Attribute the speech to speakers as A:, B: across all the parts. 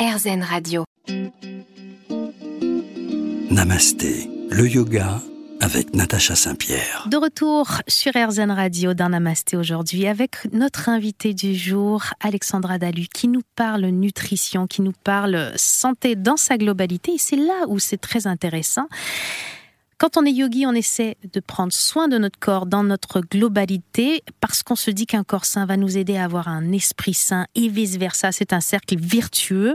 A: RZN Radio.
B: Namasté, le yoga avec Natacha Saint-Pierre.
C: De retour sur RZN Radio d'un Namasté aujourd'hui avec notre invité du jour, Alexandra Dalu, qui nous parle nutrition, qui nous parle santé dans sa globalité. Et c'est là où c'est très intéressant. Quand on est yogi, on essaie de prendre soin de notre corps dans notre globalité parce qu'on se dit qu'un corps sain va nous aider à avoir un esprit sain et vice-versa. C'est un cercle virtueux.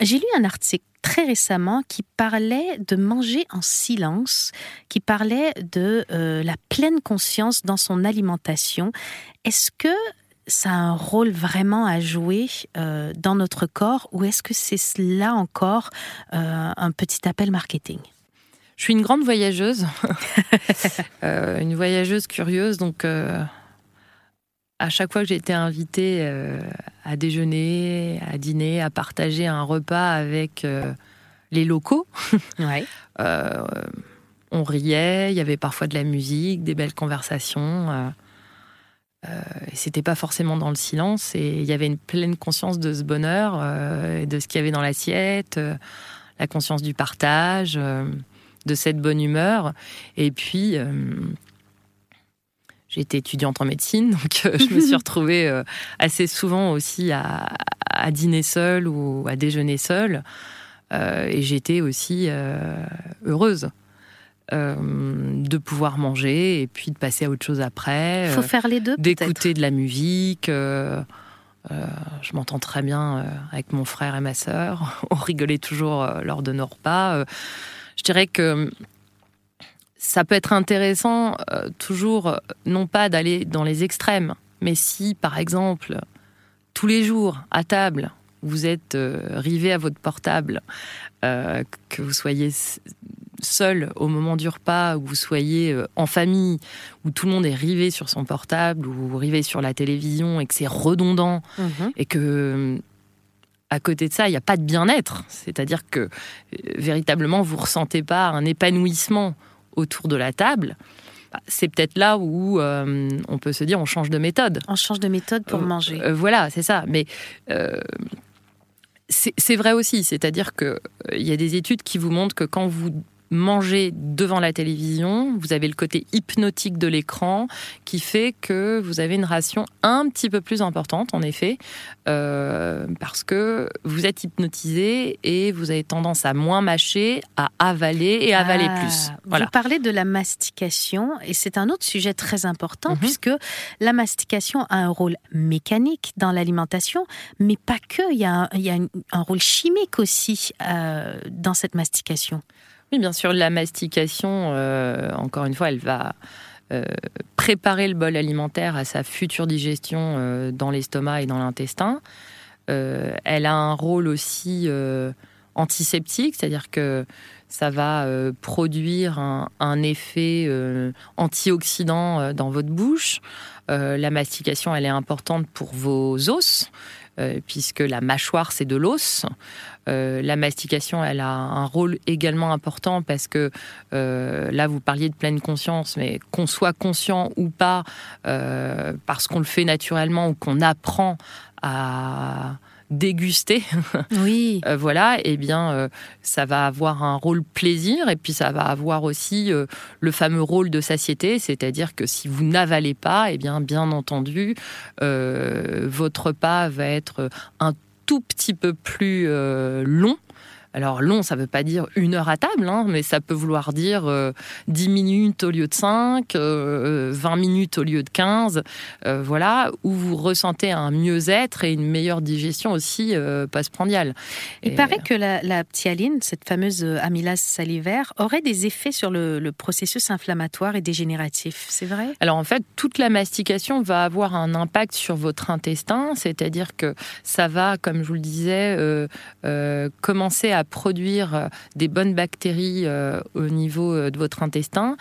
C: J'ai lu un article très récemment qui parlait de manger en silence, qui parlait de euh, la pleine conscience dans son alimentation. Est-ce que ça a un rôle vraiment à jouer euh, dans notre corps ou est-ce que c'est là encore euh, un petit appel marketing?
D: Je suis une grande voyageuse, euh, une voyageuse curieuse. Donc, euh, à chaque fois que j'ai été invitée euh, à déjeuner, à dîner, à partager un repas avec les locaux, on riait. Il y avait parfois de la musique, des belles conversations. et c'était pas forcément dans le silence. Et il y avait une pleine conscience de ce bonheur, et de ce qu'il y avait dans l'assiette, la conscience du partage de cette bonne humeur. Et puis, euh, j'étais étudiante en médecine, donc euh, je me suis retrouvée euh, assez souvent aussi à, dîner seule ou à déjeuner seule. et j'étais aussi heureuse. de pouvoir manger et puis de passer à autre chose après.
C: Il faut faire les deux.
D: D'écouter de la musique. je m'entends très bien avec mon frère et ma sœur. On rigolait toujours lors de nos repas je dirais que ça peut être intéressant euh, toujours, euh, non pas d'aller dans les extrêmes, mais si, par exemple, tous les jours, à table, vous êtes euh, rivé à votre portable, que vous soyez seul au moment du repas, ou vous soyez en famille, où tout le monde est rivé sur son portable, ou rivé sur la télévision, et que c'est redondant, mhm. et que à côté de ça, il n'y a pas de bien-être. C'est-à-dire que euh, véritablement, vous ressentez pas un épanouissement autour de la table. Bah, c'est peut-être là où euh, on peut se dire on change de méthode.
C: On change de méthode pour
D: euh,
C: manger.
D: voilà, c'est ça. Mais c'est vrai aussi. C'est-à-dire qu'il y a des études qui vous montrent que quand vous manger devant la télévision, vous avez le côté hypnotique de l'écran qui fait que vous avez une ration un petit peu plus importante, en effet, euh, parce que vous êtes hypnotisé et vous avez tendance à moins mâcher, à avaler et avaler ah, plus.
C: Voilà. Vous parlez de la mastication et c'est un autre sujet très important mhm. puisque la mastication a un rôle mécanique dans l'alimentation, mais pas que. Il y a un, rôle chimique aussi euh, dans cette mastication.
D: Oui, bien sûr, la mastication, euh, encore une fois, elle va euh, préparer le bol alimentaire à sa future digestion euh, dans l'estomac et dans l'intestin. elle a un rôle aussi antiseptique, c'est-à-dire que ça va produire un, un effet antioxydant dans votre bouche. la mastication, elle est importante pour vos os. Euh, puisque la mâchoire, c'est de l'os. Euh, la mastication, elle a un rôle également important parce que euh, là, vous parliez de pleine conscience, mais qu'on soit conscient ou pas, parce qu'on le fait naturellement ou qu'on apprend à déguster,
C: oui.
D: Euh, voilà, et eh bien, euh, ça va avoir un rôle plaisir et puis ça va avoir aussi euh, le fameux rôle de satiété, c'est-à-dire que si vous n'avalez pas, et eh bien, bien entendu, votre pas va être un tout petit peu plus long alors long, ça ne veut pas dire une heure à table, hein, mais ça peut vouloir dire 10 euh, minutes au lieu de 5, 20 euh, minutes au lieu de 15, euh, voilà, où vous ressentez un mieux-être et une meilleure digestion aussi postprandiale.
C: Il paraît que la, la, ptyaline, cette fameuse amylase salivaire, aurait des effets sur le, le processus inflammatoire et dégénératif, c'est vrai?
D: Alors en fait, toute la mastication va avoir un impact sur votre intestin, c'est-à-dire que ça va, comme je vous le disais, commencer à produire euh, des bonnes bactéries euh, au niveau euh, de votre intestin,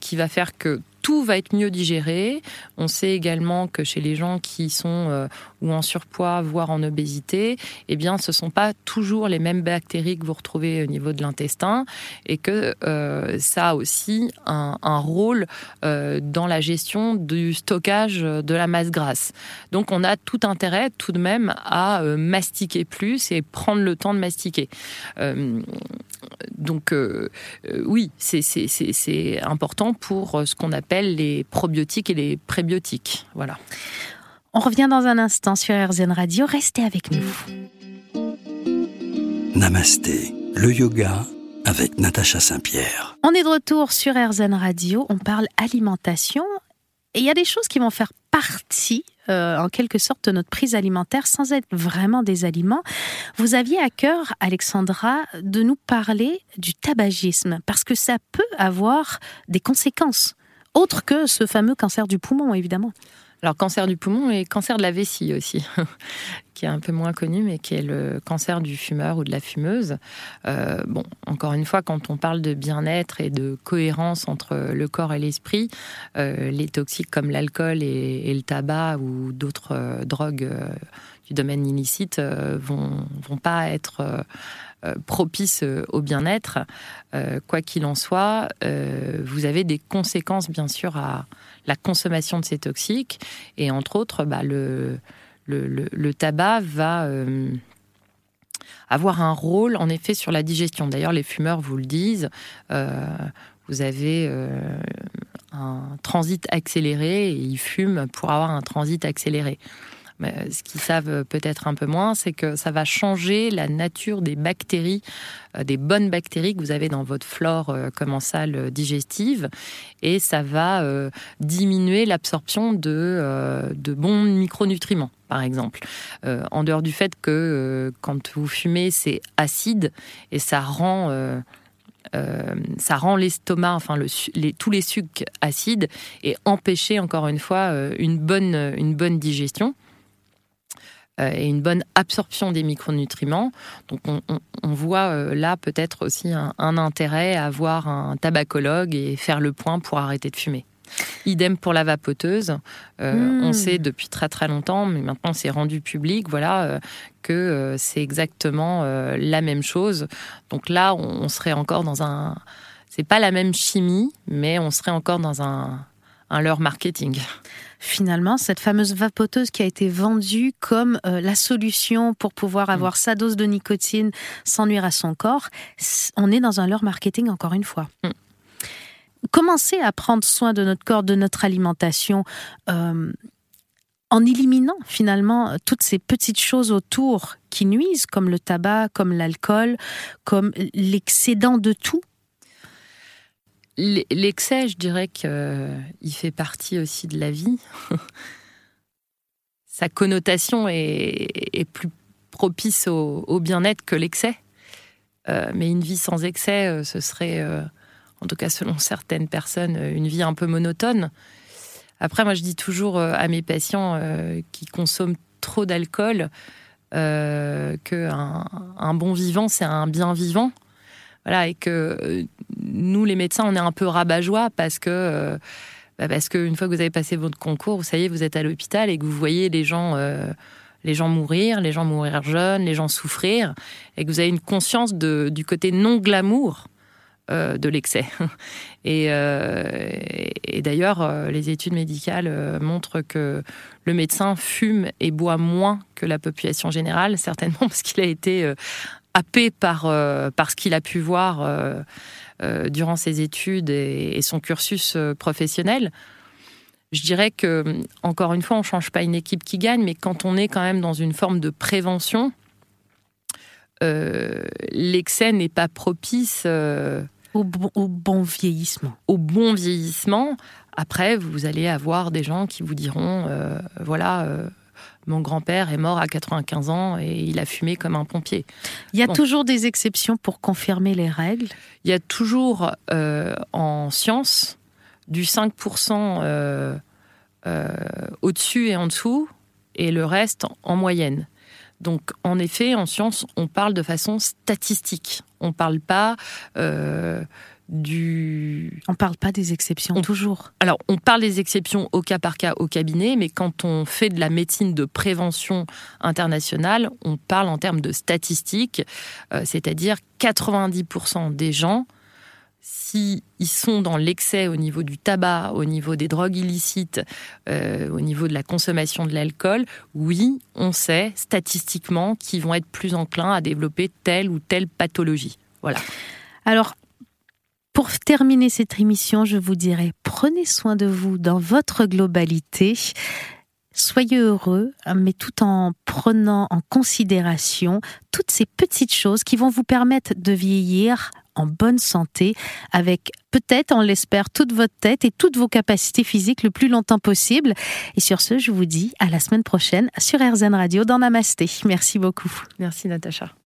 D: qui va faire que tout va être mieux digéré. On sait également que chez les gens qui sont euh, en surpoids, voire en obésité, eh bien, ce sont pas toujours les mêmes bactéries que vous retrouvez au niveau de l'intestin, et que euh, ça a aussi un, rôle euh, dans la gestion du stockage de la masse grasse. Donc, on a tout intérêt tout de même à mastiquer plus et prendre le temps de mastiquer. Donc, oui, c'est important pour ce qu'on appelle les probiotiques et les prébiotiques. Voilà.
C: On revient dans un instant sur RZN Radio. Restez avec nous.
B: Namasté, le yoga avec Natacha Saint-Pierre.
C: On est de retour sur RZN Radio. On parle alimentation. Et il y a des choses qui vont faire partie, euh, en quelque sorte, notre prise alimentaire sans être vraiment des aliments. Vous aviez à cœur, Alexandra, de nous parler du tabagisme, parce que ça peut avoir des conséquences autre que ce fameux cancer du poumon, évidemment.
D: Alors, cancer du poumon et cancer de la vessie aussi, qui est un peu moins connu, mais qui est le cancer du fumeur ou de la fumeuse. Euh, bon, encore une fois, quand on parle de bien-être et de cohérence entre le corps et l'esprit, euh, les toxiques comme l'alcool et, le tabac ou d'autres euh, drogues du domaine illicite vont, vont pas être propice au bien-être, quoi qu'il en soit, vous avez des conséquences bien sûr à la consommation de ces toxiques. Et entre autres, bah, le, le, tabac va avoir un rôle en effet sur la digestion. D'ailleurs, les fumeurs vous le disent. vous avez un transit accéléré et ils fument pour avoir un transit accéléré ce qu'ils savent peut-être un peu moins, c'est que ça va changer la nature des bactéries, euh, des bonnes bactéries que vous avez dans votre flore euh, commensale digestive, et ça va euh, diminuer l'absorption de, bons micronutriments par exemple. en dehors du fait que quand vous fumez, c'est acide et ça rend, ça rend l'estomac, enfin tous les sucs acides et empêcher encore une fois une bonne digestion. Euh, et une bonne absorption des micronutriments. Donc on, voit euh, là peut-être aussi un, intérêt à avoir un tabacologue et faire le point pour arrêter de fumer. Idem pour la vapoteuse. Euh, hmm. On sait depuis très très longtemps, mais maintenant c'est rendu public, voilà, que c'est exactement la même chose. Donc là, on, serait encore dans un, c'est pas la même chimie, mais on serait encore dans un, un leur marketing
C: finalement, cette fameuse vapoteuse qui a été vendue comme euh, la solution pour pouvoir mm. avoir sa dose de nicotine sans nuire à son corps, on est dans un leurre marketing encore une fois. Mm. Commencer à prendre soin de notre corps, de notre alimentation, euh, en éliminant finalement toutes ces petites choses autour qui nuisent, comme le tabac, comme l'alcool, comme l'excédent de tout,
D: L'excès, je dirais qu'il euh, fait partie aussi de la vie. Sa connotation est, plus propice au, bien-être que l'excès. Euh, mais une vie sans excès, euh, ce serait, en tout cas selon certaines personnes, une vie un peu monotone. Après, moi, je dis toujours à mes patients qui consomment trop d'alcool qu'un un bon vivant, c'est un bien vivant. Voilà, et que nous, les médecins, on est un peu rabat-joie parce que. Euh, bah, parce qu'une fois que vous avez passé votre concours, vous savez, vous êtes à l'hôpital et que vous voyez les gens, euh, les gens mourir, les gens mourir jeunes, les gens souffrir, et que vous avez une conscience de, du côté non glamour euh, de l'excès. Et, d'ailleurs, les études médicales montrent que le médecin fume et boit moins que la population générale, certainement parce qu'il a été happé par, par ce qu'il a pu voir durant ses études et, son cursus euh, professionnel. Je dirais que, encore une fois, on ne change pas une équipe qui gagne, mais quand on est quand même dans une forme de prévention, euh, l'excès n'est pas propice.
C: Au bon, vieillissement.
D: Au bon vieillissement. Après, vous allez avoir des gens qui vous diront, voilà, mon grand-père est mort à 95 ans et il a fumé comme un pompier.
C: Il y a toujours des exceptions pour confirmer les règles?
D: Il y a toujours euh, en science du 5% euh, euh, au-dessus et en dessous et le reste en moyenne. Donc, en effet, en science, on parle de façon statistique. On ne parle pas du...
C: On ne parle pas des exceptions, toujours.
D: Alors, on parle des exceptions au cas par cas au cabinet, mais quand on fait de la médecine de prévention internationale, on parle en termes de statistiques, euh, c'est-à-dire 90% des gens s'ils sont dans l'excès au niveau du tabac, au niveau des drogues illicites, euh, au niveau de la consommation de l'alcool, oui, on sait statistiquement qu'ils vont être plus enclins à développer telle ou telle pathologie. Voilà.
C: Alors, pour terminer cette émission, je vous dirais, prenez soin de vous dans votre globalité. Soyez heureux, mais tout en prenant en considération toutes ces petites choses qui vont vous permettre de vieillir en bonne santé, avec peut-être, on l'espère, toute votre tête et toutes vos capacités physiques le plus longtemps possible. Et sur ce, je vous dis à la semaine prochaine sur RZN Radio dans Namasté. Merci beaucoup.
D: Merci Natacha.